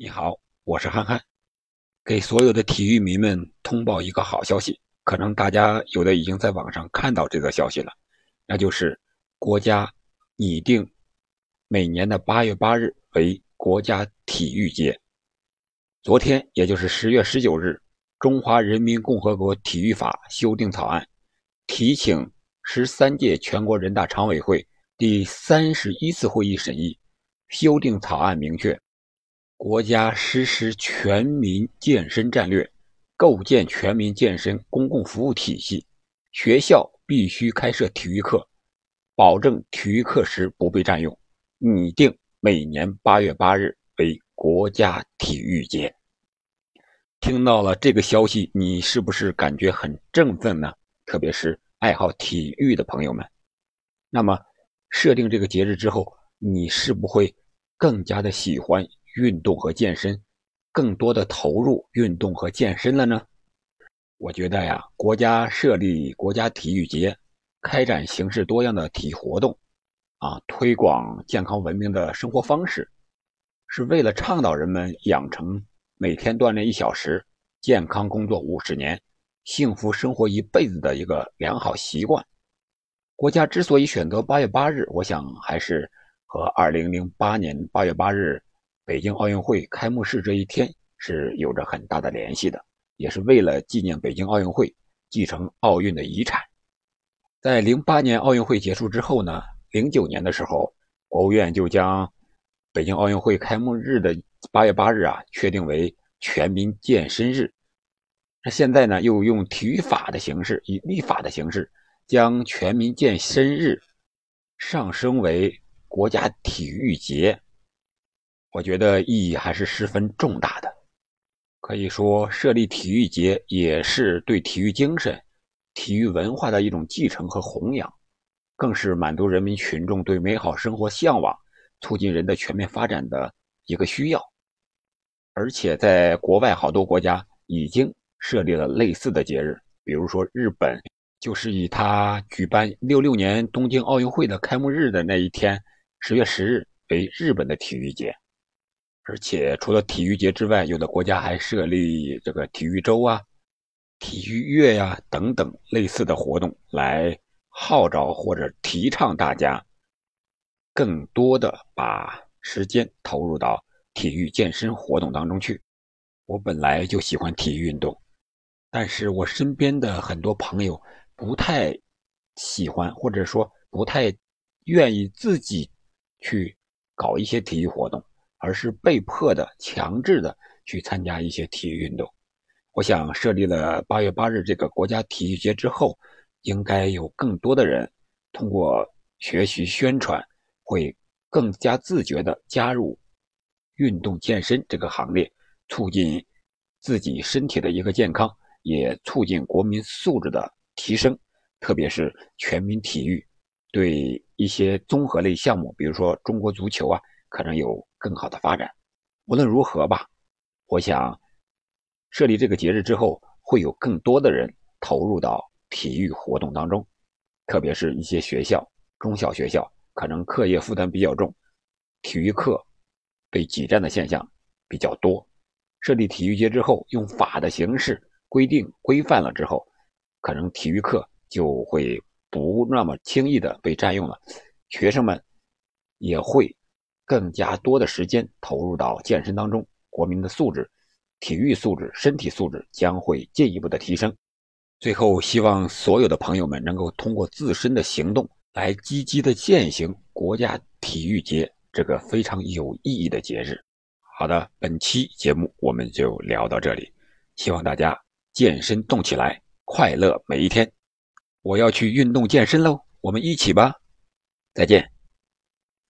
你好，我是憨憨，给所有的体育迷们通报一个好消息，可能大家有的已经在网上看到这个消息了，那就是国家拟定每年的八月八日为国家体育节。昨天，也就是十月十九日，《中华人民共和国体育法》修订草案提请十三届全国人大常委会第三十一次会议审议，修订草案明确。国家实施全民健身战略，构建全民健身公共服务体系。学校必须开设体育课，保证体育课时不被占用。拟定每年八月八日为国家体育节。听到了这个消息，你是不是感觉很振奋呢？特别是爱好体育的朋友们。那么，设定这个节日之后，你是不会更加的喜欢？运动和健身，更多的投入运动和健身了呢？我觉得呀，国家设立国家体育节，开展形式多样的体育活动，啊，推广健康文明的生活方式，是为了倡导人们养成每天锻炼一小时、健康工作五十年、幸福生活一辈子的一个良好习惯。国家之所以选择八月八日，我想还是和二零零八年八月八日。北京奥运会开幕式这一天是有着很大的联系的，也是为了纪念北京奥运会，继承奥运的遗产。在零八年奥运会结束之后呢，零九年的时候，国务院就将北京奥运会开幕日的八月八日啊，确定为全民健身日。那现在呢，又用体育法的形式，以立法的形式，将全民健身日上升为国家体育节。我觉得意义还是十分重大的，可以说设立体育节也是对体育精神、体育文化的一种继承和弘扬，更是满足人民群众对美好生活向往、促进人的全面发展的一个需要。而且，在国外好多国家已经设立了类似的节日，比如说日本，就是以他举办六六年东京奥运会的开幕日的那一天，十月十日为日本的体育节。而且除了体育节之外，有的国家还设立这个体育周啊、体育月呀等等类似的活动，来号召或者提倡大家更多的把时间投入到体育健身活动当中去。我本来就喜欢体育运动，但是我身边的很多朋友不太喜欢，或者说不太愿意自己去搞一些体育活动。而是被迫的、强制的去参加一些体育运动。我想设立了八月八日这个国家体育节之后，应该有更多的人通过学习宣传，会更加自觉的加入运动健身这个行列，促进自己身体的一个健康，也促进国民素质的提升。特别是全民体育，对一些综合类项目，比如说中国足球啊。可能有更好的发展。无论如何吧，我想设立这个节日之后，会有更多的人投入到体育活动当中，特别是一些学校、中小学校，可能课业负担比较重，体育课被挤占的现象比较多。设立体育节之后，用法的形式规定规范了之后，可能体育课就会不那么轻易的被占用了，学生们也会。更加多的时间投入到健身当中，国民的素质、体育素质、身体素质将会进一步的提升。最后，希望所有的朋友们能够通过自身的行动来积极的践行国家体育节这个非常有意义的节日。好的，本期节目我们就聊到这里，希望大家健身动起来，快乐每一天。我要去运动健身喽，我们一起吧，再见。